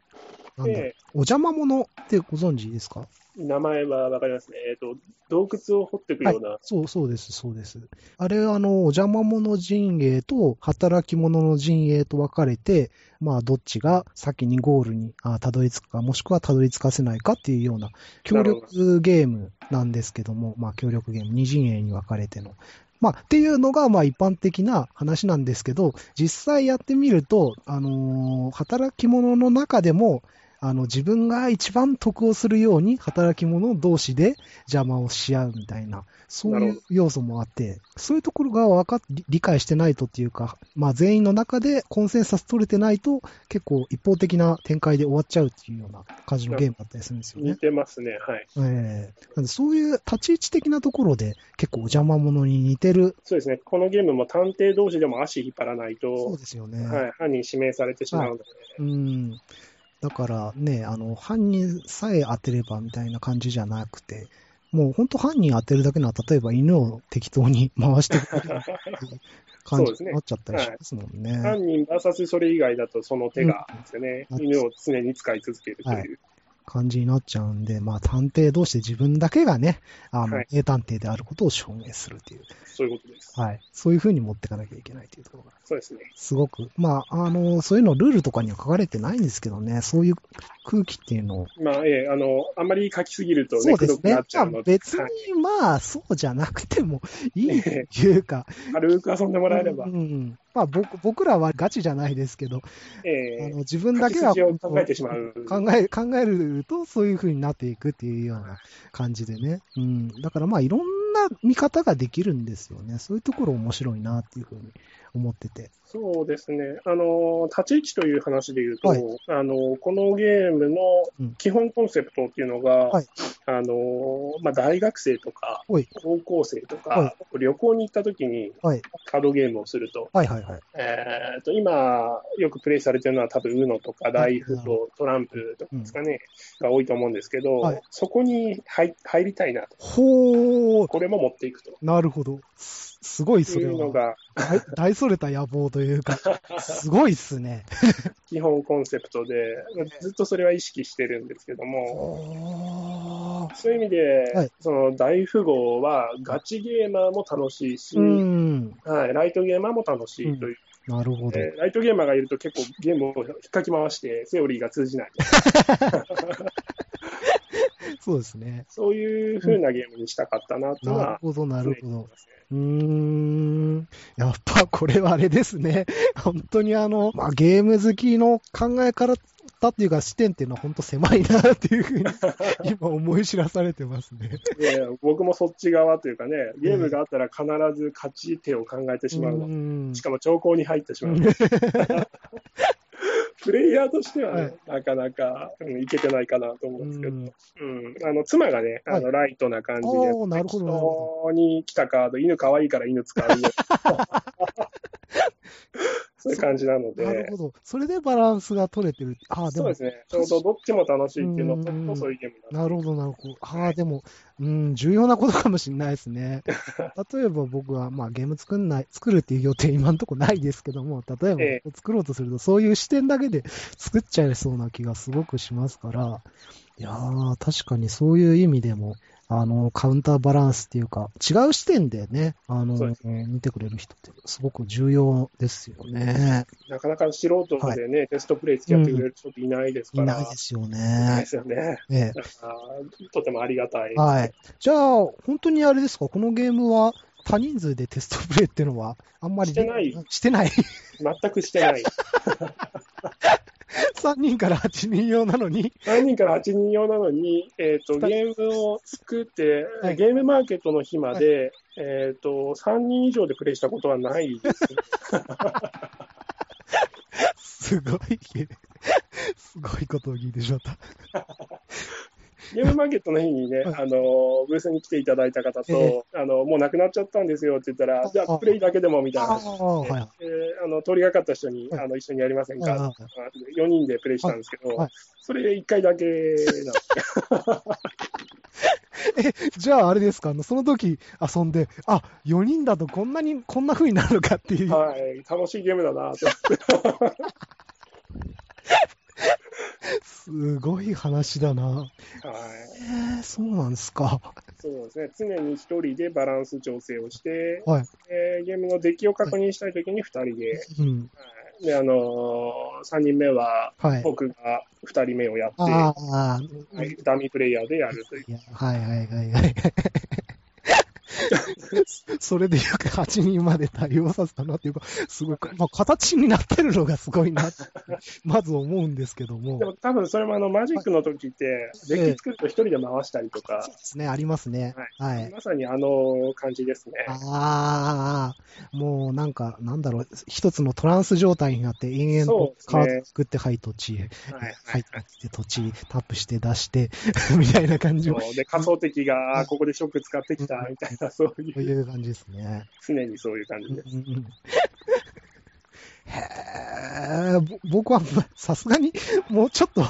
なんお邪魔者ってご存知ですか？名前はわかりますね。えっ、と、洞窟を掘っていくような、そう、そうです、そうです。あれ、あの、お邪魔者陣営と働き者の陣営と分かれて、まあ、どっちが先にゴールにあたどり着くか、もしくはたどり着かせないかっていうような協力ゲームなんですけども、まあ、協力ゲーム、二陣営に分かれての。まあ、っていうのが、まあ、一般的な話なんですけど、実際やってみると、あのー働き者の中でも、あの、自分が一番得をするように、働き者同士で邪魔をし合うみたいな、そうないう要素もあって、そういうところが分かっ理理解してないとっていうか、まあ、全員の中でコンセンサス取れてないと、結構一方的な展開で終わっちゃうっていうような感じのゲームだったりするんですよね似。てますね。はい。ええなんでそういう立ち位置的なところで結構お邪魔者に似てる。そうですね。このゲームも探偵同士でも足引っ張らないそうと、ですよね。はい、犯人指名されてしまうので、うん。だからね、あの、犯人さえ当てればみたいな感じじゃなくて、もう本当犯人当てるだけなら、例えば犬を適当に回してくれる感じになっちゃったりしますもんね。犯人 VS それ以外だとその手がですよね、うん。犬を常に使い続けるという。感じになっちゃうんで、まあ探偵同士で自分だけがね、あの、はい名探偵であることを証明するっていう、そういうことです。はい。そういう風に持っていかなきゃいけないというところがそうですね。すごく、まあ、あの、そういうのルールとかには書かれてないんですけどね、そういう空気っていうのを。まあ、ええ、あの、あんまり書きすぎるとね、そうですねくどくなっ。ちゃあ別はいに、まあ、そうじゃなくてもいい <laughs> っていうか、軽く遊んでもらえればうん、うんまあ僕、僕らはガチじゃないですけど、ええあの自分だけが書き筋を考えてしまう。考え、考えると、そういう風になっていくっていうような感じでね。うん。だからまあ、いろんな見方ができるんですよね。そういうところ面白いなっていう風に思ってて。そうですね。あの、立ち位置という話で言うと、はいあの、このゲームのうん基本コンセプトっていうのが、はいあの、まあ、大学生とかはい、高校生とか、は旅行に行った時にはい。カードゲームをすると、はいはいはい。えーと、今、よくプレイされてるのは多分 UNO とか大富豪、トランプとかですかね、が多いと思うんですけど、はいそこに入入りたいなと。ほー。これも持っていくと。なるほど。すすごい、いそれは。大 <laughs> 大それた野望というか、すごいっすね。基本コンセプトで、ずっとそれは意識してるんですけども、そういう意味で、はいその大富豪はガチゲーマーも楽しいし、うん。はい、ライトゲーマーも楽しいという、なるほど。えーライトゲーマーがいると結構ゲームを引っかき回して、セオリーが通じない。<laughs> そうですね。そういう風なゲームにしたかったなというのは、なるほど、なるほどうーん。やっぱこれはあれですね。<laughs> 本当にあの、まあ、ゲーム好きの考え方っていうか視点っていうのは本当狭いなっていうふうに <laughs> 今思い知らされてますね。で僕もそっち側というかね、ゲームがあったら必ず勝ち手を考えてしまうの。んしかも兆候に入ってしまう。プレイヤーとしてはね、なかなか、うんいけてないかなと思うんですけど、うん。あの妻がね、あのライトな感じで、おーなるほど。に来たカード、犬可愛いから犬使うよ。<laughs> そういう感じなのでなるほ、ど。それでバランスが取れてる。ああ、でもそうで、すね、ちょうどどっちも楽しいっていうのと、うんそういうゲームにななるほど、なるほど。ああ、でも、うん、重要なことかもしれないですね。<laughs> 例えば僕は、まあ、ゲーム作んない、作るっていう予定今のところないですけども、例えばえ作ろうとすると、そういう視点だけで作っちゃいそうな気がすごくしますから、いやー、確かにそういう意味でも、あの、カウンターバランスっていうか、違う視点でね、あのそうです、見てくれる人ってすごく重要ですよね。なかなか素人でね、テストプレイ付き合ってくれる人っていないですかいら、ないですよいないでね。すよね。ええだからとてもありがたい。はい。じゃあ、本当にあれですか、このゲームは多人数でテストプレイっていうのは、あんまりしてないしてない。全くしてない。<laughs> <laughs> 3人から8人用なのに？3人から8人用なのに、えー、とゲームを作って、はいゲームマーケットの日まで、えー、と3人以上でプレイしたことはないです。<laughs> すごい、すごいことを聞いてしまった。ゲームマーケットの日にね、はい。あのブースに来ていただいた方と、えあのもうなくなっちゃったんですよって言ったら、あじゃあ、プレイだけでもみたいな。あ話あ、はい。で、えーあの通りがかった人に、はい。あの一緒にやりませんか、ああ4人でプレイしたんですけど、はい。それ1回だけなんですじゃああれですか、その時遊んで、あ、4人だとこんなに、こんな風になるのかっていう。はい、楽しいゲームだなと。すごい話だな。はいえー、そうなんですか。そうですね、常に1人でバランス調整をして、はい。えーゲームの出来を確認したいときに2人で、うん。はいであのー、3人目ははい。僕が2人目をやって、はいダミープレイヤーでやるという。いやはいはいはいはい。<laughs> それでよく8人まで対応させたなっていうか、すごい、まあ、形になってるのがすごいなって、まず思うんですけども。でも多分それもあのマジックの時って、デッキ作ると一人で回したりとか。そう、ですね、ありますね。はい。まさにあの感じですね。ああ、もうなんか、なんだろう、一つのトランス状態になって、延々とカード作って、はい、土地へ、はい。ははい土地、タップして出して、<laughs> みたいな感じで仮想敵が、ここでショック使ってきたみたいな、そうそういう、いう感じですね。常にそういう感じです。へえ、ぼ僕はまさすがにもうちょっと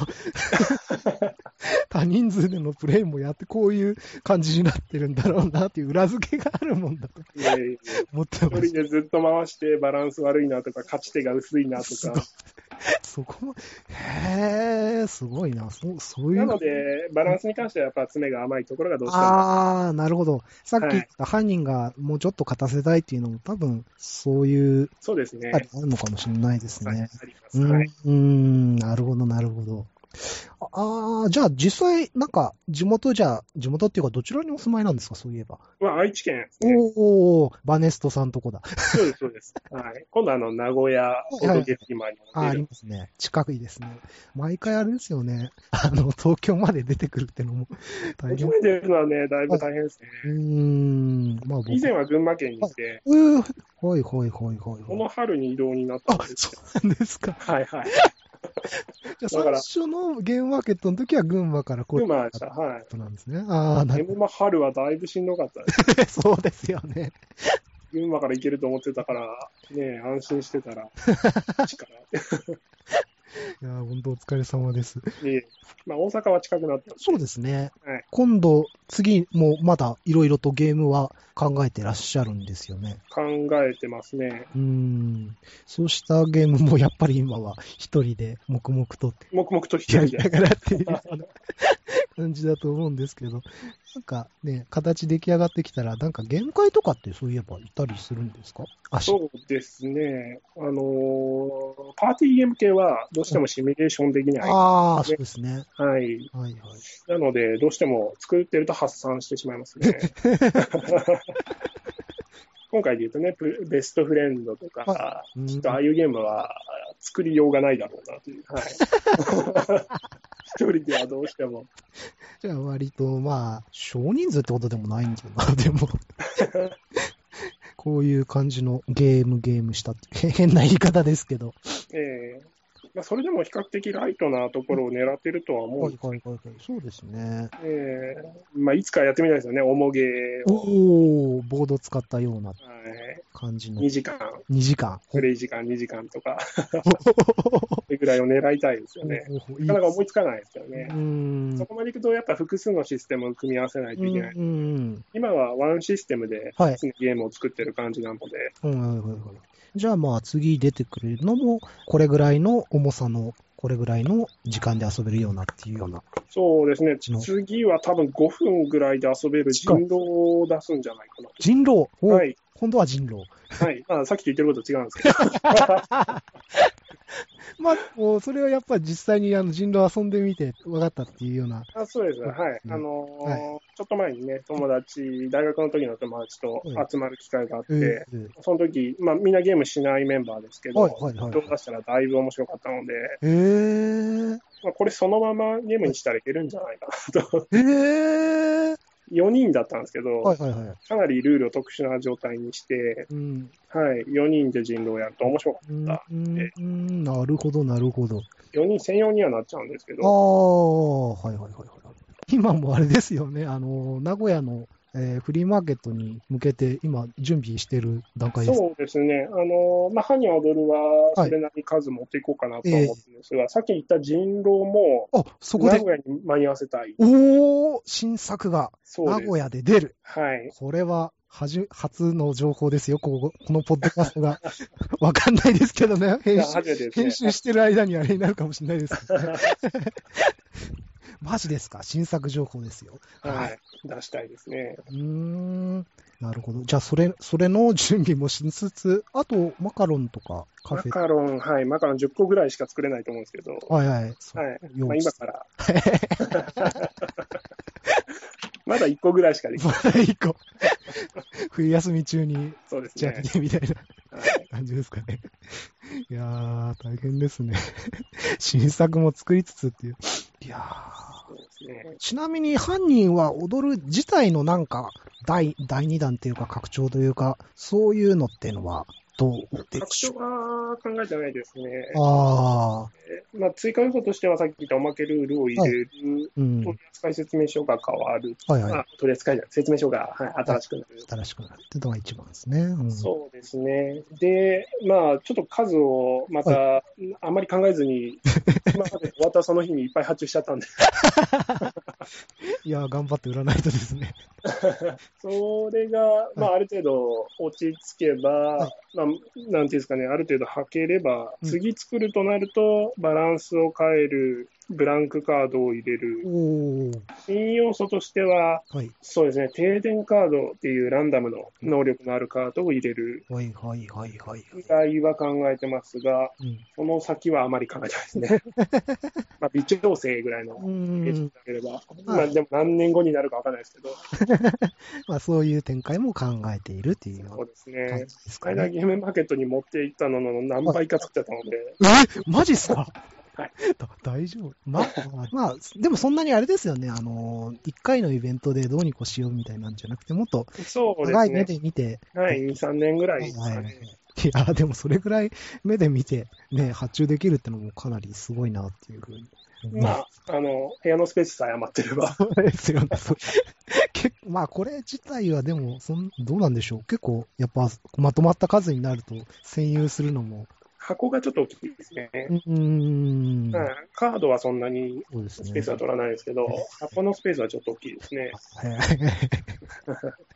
多人数でのプレイもやってこういう感じになってるんだろうなっていう裏付けがあるもんだと思ってま一人す。でずっと回してバランス悪いなとか、勝ち手が薄いなとか。<laughs> そこも、へえ、すごいな。そう、そういう。なので、バランスに関してはやっぱ詰めが甘いところがどうしても。ああ、なるほど。さっき言っはいた犯人がもうちょっと勝たせたいっていうのも多分、そういう、そうですね。あるのかもしれないですはいね。あります。うん、はい。うーん、なるほど、なるほど。ああ、じゃあ実際、なんか、地元じゃ、地元っていうか、どちらにお住まいなんですか、そういえば。まあ、愛知県ね。おー、バネストさんとこだ。そうです、そうです。はい。今度あの、名古屋、いオートゲームマにああ。りますね。近くいですね。毎回あれですよね。あの、東京まで出てくるってのも大変。初めて出るのはね、だいぶ大変ですね。うーん、まあ僕。以前は群馬県にいて、うー、ほいほいほいほい。この春に移動になったんあ、ですよ。そうなんですか。はいはい。じゃ最初のゲームマーケットの時は群馬からこ群馬でした。はい。となんですね。ああ、なるゲームマ春はだいぶしんどかったです。<laughs> そうですよね。群馬から行けると思ってたから、ね安心してたら、<laughs> 力。いやー、本当お疲れ様です。で、まあ大阪は近くなったそうですね。はい今度、次もまだいろいろとゲームは考えてらっしゃるんですよね。考えてますね。うーん。そうしたゲームもやっぱり今は一人で黙々と黙々と一や人で。りながらっていう感じだと思うんですけど、なんかね、形出来上がってきたら、なんかゲーム会とかってそういえばいたりするんですか？そうですね。あのーパーティーゲーム系はどうしてもシミュレーションできない。あー、そうですね。はい。はいはい。なので、どうしても作ってると発散してしまいますね。<laughs> 今回で言うとね、プベストフレンドとか、はうんきっとああいうゲームは作りようがないだろうなという。はい。<laughs> 一人ではどうしても。じゃあ割と、まあ、少人数ってことでもないんだよな、<laughs> でも。こういう感じのゲームゲームしたって、変な言い方ですけど。ええまあ、それでも比較的ライトなところを狙ってるとは思うんですはいはいはいはい。そうですね。ええまあ、いつかやってみたいですよね、重ゲーを。おー、ボード使ったようなはい、感じの2時間、2時間。プレイ時間2時間とか、<laughs> それぐらいを狙いたいですよね。なかなか思いつかないですよねう。ん。そこまでいくと、やっぱ複数のシステムを組み合わせないといけない。うん。今はワンシステムではいゲームを作ってる感じなので、うんはいはいはい。じゃあまあ次出てくるのも、これぐらいの重さの、これぐらいの時間で遊べるようなっていうような。そうですね、の次は多分5分ぐらいで遊べる人狼を出すんじゃないかな人狼？おはい、今度は人狼。はい。まあ、さっきと言ってること違うんですけど。<laughs> <laughs> まあ、もうそれはやっぱり実際にあの人狼遊んでみて分かったっていうような。あそうです、はい。うん。あのーはちょっと前にね、友達、大学の時の友達と集まる機会があって、ええその時、まあ、みんなゲームしないメンバーですけど、はいはいはい。動画したらだいぶ面白かったので、えー、まあ、これそのままゲームにしたらいけるんじゃないかなと。えー、4人だったんですけど、はいはいはい。かなりルールを特殊な状態にして、うん。はい、4人で人狼をやると面白かうんった。うんうんなるほど、なるほど。4人専用にはなっちゃうんですけあど、あ、はいはいはいはい。今もあれですよね、あの、名古屋の、えーフリーマーケットに向けて今準備してる段階です。そうですね、あのまあ、歯に踊るはそれなりに数持っていこうかなと思ってるんですが、さっき言った人狼も、あ、そこで、名古屋に間に合わせたい。おー、新作が。名古屋で出る。はい。これは、はじ、初の情報ですよ、こここのポッドキャストが。<laughs> わかんないですけどね、編集、ね編。集してる間にあれになるかもしれないですね。<laughs> マジですか？新作情報ですよ。はい。出したいですね。うーん。なるほど。じゃあ、それ、それの準備もしつつ、あと、マカロンとか、カマフェ。カロン、はい。マカロン10個ぐらいしか作れないと思うんですけど、はいはい。はい。まあ、今から。<laughs> まだ1個ぐらいしかできない。まだ一個。冬休み中に、そうですじゃあみたいなはい感じですかね。いやー、大変ですね。新作も作りつつっていう。いやー。ちなみに犯人は踊る自体のなんか第第2弾っていうか拡張というか、そういうのっていうのはどうで拡張しょう？は考えてないですね。ああ、まあ、追加要素としてはさっき言ったおまけルールを入れる、うん。取扱説明書が変わる、はいはい。あ取扱じゃない説明書が、はい、新しくなる。新しくなるってのが一番ですね。うん、そうですね。で、まあ、ちょっと数をまた、あんまり考えずに、<laughs> 今まで終わったその日にいっぱい発注しちゃったんで、<laughs> いやー、頑張って売らないとですね。<laughs> それが、まあ、ある程度落ち着けば、はいまあ、なんていうんですかね、ある程度履ければ、うん。次作るとなると、バランスを変える、ブランクカードを入れる。新要素としては、はい。そうですね、停電カードっていうランダムの能力のあるカードを入れるはいはいはいはい。以外は考えてますが、うん。その先はあまり考えてないですね。<laughs> まあ、微調整ぐらいのうページんになければ、まあ、でも何年後になるかわからないですけど、<laughs> まあそういう展開も考えているっていうよそうですね。じですかね。この間ゲームマーケットに持っていったのの何倍か作っちゃったので、え？マジっすか？はい <laughs> だ大丈夫？まあ、まあ、でもそんなにあれですよね。あの、一回のイベントでどうにこしようみたいなんじゃなくて、もっとそうですね。長い目で見て、はい、2、3年ぐらいですはいはい。いや、でもそれぐらい目で見て、ね、発注できるってのもかなりすごいなっていうふうに。まあ、あの、部屋のスペースさえ余ってれば、そ <laughs> うですよね。結構まあ、これ自体はでも、そんどうなんでしょう。結構、やっぱ、まとまった数になると、占有するのも。箱がちょっと大きいですね。うーん。はいカードはそんなに。スペースは取らないですけど、箱のスペースはちょっと大きいですね。はい <laughs>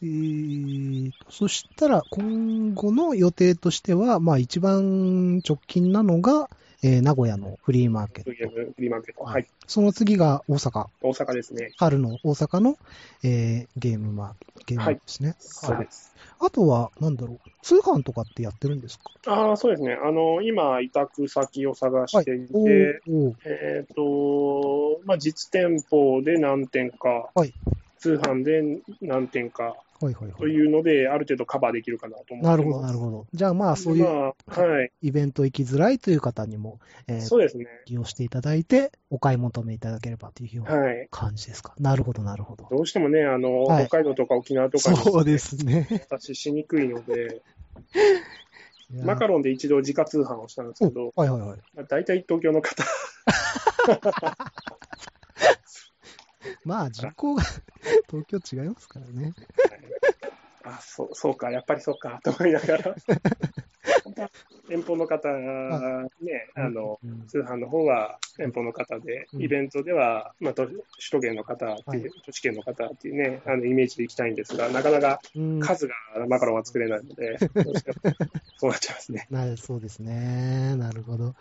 えーとそしたら、今後の予定としては、まあ一番直近なのが、えー名古屋のフリーマーケット。フリーマーケット。はい。その次が大阪。大阪ですね。春の大阪の、えーゲームマーゲームですね。そうです。あとは、なんだろう、通販とかってやってるんですか？ああ、そうですね。あの、今、委託先を探していて、おーおーえっ、と、まあ、実店舗で何点か、はい通販で何点かはいはいはい。というので、ある程度カバーできるかなと思ってます。なるほど、なるほど。じゃあまあ、そういうまあ、はい。イベント行きづらいという方にも、えーそうですね。利用していただいて、お買い求めいただければというようなはい。感じですか。なるほど、なるほど。どうしてもね、あの、はい北海道とか沖縄とかにそうですね。私しにくいので、マカロンで一度自家通販をしたんですけど、おはいはいはい。まあ、大体東京の方、<laughs> まあ、人口が <laughs> 東京違いますからね。あ、そう、そうか、やっぱりそうか、と思いながら、遠方の方、ね、あの、うん通販の方は遠方の方で、うんイベントでは、まあ、都首都圏の方っていう、はい都市圏の方っていうね、あのイメージで行きたいんですが、なかなかうん数がマカロンは作れないので、ど <laughs> うそうなっちゃいますね。なそうですね。なるほど。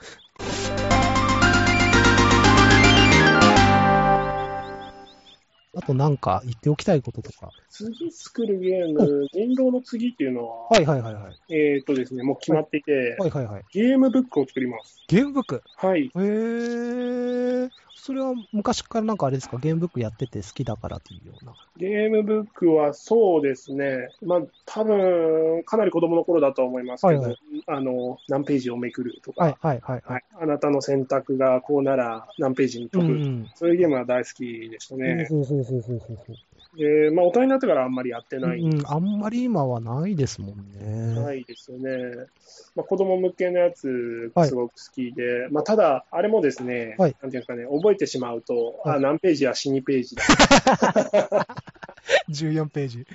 あとなんか言っておきたいこととか。次作るゲーム、人狼の次っていうのは、はいはいはいはい。えっ、とですね、もう決まっていて、はいはいはい。ゲームブックを作ります。ゲームブック？はい。へー。それは昔からなんかあれですか、ゲームブックやってて好きだからっていうような。ゲームブックはそうですね、まあ、多分かなり子供の頃だと思いますけど、はいはいあの何ページをめくるとか、はいはいはいははいい。あなたの選択がこうなら何ページにう飛ぶ、ん。そういうゲームは大好きでしたね。ほうほうほうほうほうほう。でまあ、大人になってからあんまりやってない、うん、あんまり今はないですもんね。ないですよね。まあ、子供向けのやつはいすごく好きで、まあ、ただ、あれもですね、はいなんていうんですかね、覚えてしまうと、はいあ何ページや死にページだ <laughs> 14ページ。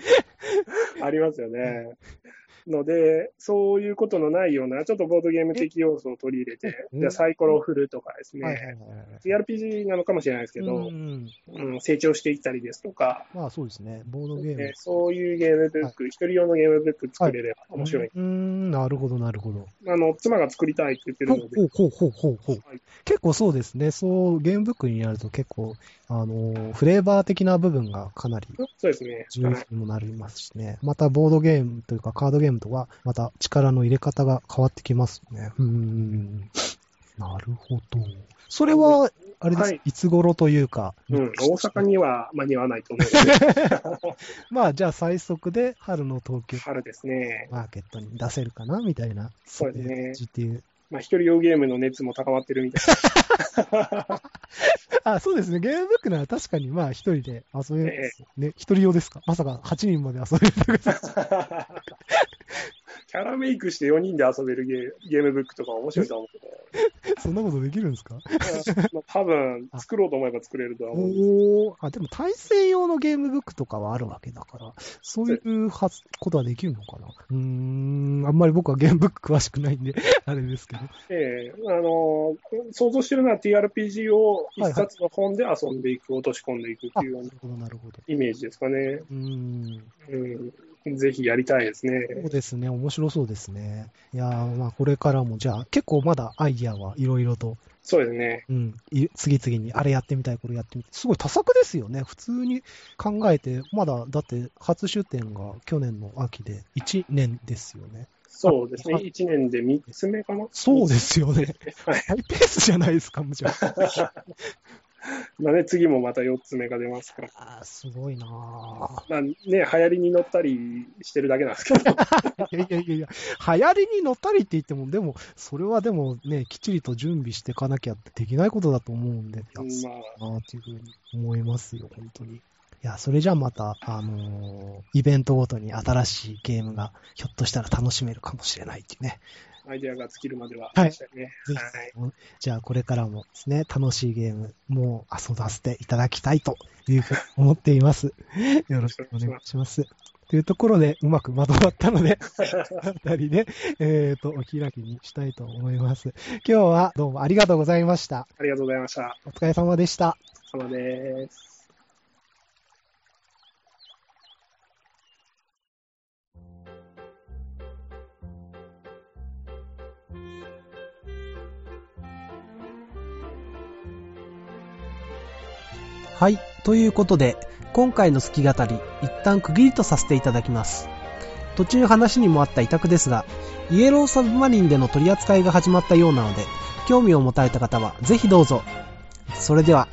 <laughs> ありますよね。ので、そういうことのないような、ちょっとボードゲーム的要素を取り入れて、えじゃあサイコロを振るとかですね。TRPG なのかもしれないですけど、うんうん成長していったりですとか、まあそうですね。ボードゲームね。そういうゲームブック、一人用のゲームブック作れれば面白い。うん、なるほどなるほど。あの、妻が作りたいって言ってるので、ほうほうほうほう結構そうですね。そう、ゲームブックになると結構、あの、フレーバー的な部分がかなりそうですね。重要にもなりますしね。またボードゲームというかカードゲームとは、また力の入れ方が変わってきますね。うん。なるほど。それは、あれです、はいい、つ頃というか？うん、大阪には間に合わないと思うので、<laughs> まあ、じゃあ最速で春の東京春ですね。マーケットに出せるかなみたいな。そうですね GTU まあ、一人用ゲームの熱も高まってるみたい <laughs> あ、そうですね。ゲームブックなら確かにまあ一人で遊べるんですよね。一人用ですか？まさか8人まで遊べるとか。な。<laughs> キャラメイクして4人で遊べるゲーゲームブックとか面白いと思うけど、<laughs> そんなことできるんですか？まあ、多分 <laughs> 作ろうと思えば作れるとは思う。おおあ、でも対戦用のゲームブックとかはあるわけだから、そういうはずことはできるのかな？うーん、あんまり僕はゲームブック詳しくないんで、<laughs> あれですけど。ええあの想像してるのは TRPG を一冊の本で遊んでいく、落とし込んでいくってあ、いうような。イメージですかね。うーん。うん、ぜひやりたいですそうね。ですね、面白そうですね。いやーまあこれからも、じゃあ、結構まだアイディアはいろいろと、そうですね。うん、い次々にあれやってみたい、これやってみたい。すごい多作ですよね。普通に考えて、まだ、だって初出展が去年の秋で1年ですよね。そうですね。あ1年で3つ目かなそうですよね。<laughs> はいハイペースじゃないですか、もちろん。<laughs> まあね、次もまた4つ目が出ますから。あーすごいなぁ。まあね、流行りに乗ったりしてるだけなんですけど。<laughs> いやいやいやいや、流行りに乗ったりって言っても、でも、それはでもね、きっちりと準備していかなきゃできないことだと思うんで、いや、まあ、だなっていうふうに思いますよ、本当に。いや、それじゃあまた、あのーイベントごとに新しいゲームが、ひょっとしたら楽しめるかもしれないっていうね。アイデアが尽きるまでは、ね。ぜひ、はい。じゃあこれからもですね、楽しいゲーム、もう遊ばせていただきたいというふうに思っています。<laughs> よろしくお願いします。というところで、うまくまとまったので、<laughs> あたりで、えっ、と、お開きにしたいと思います。今日はどうもありがとうございました。ありがとうございました。お疲れ様でした。お疲れ様です。はい。ということで、今回の好き語り、一旦区切りとさせていただきます。途中話にもあった委託ですが、イエローサブマリンでの取り扱いが始まったようなので、興味を持たれた方はぜひどうぞ。それでは、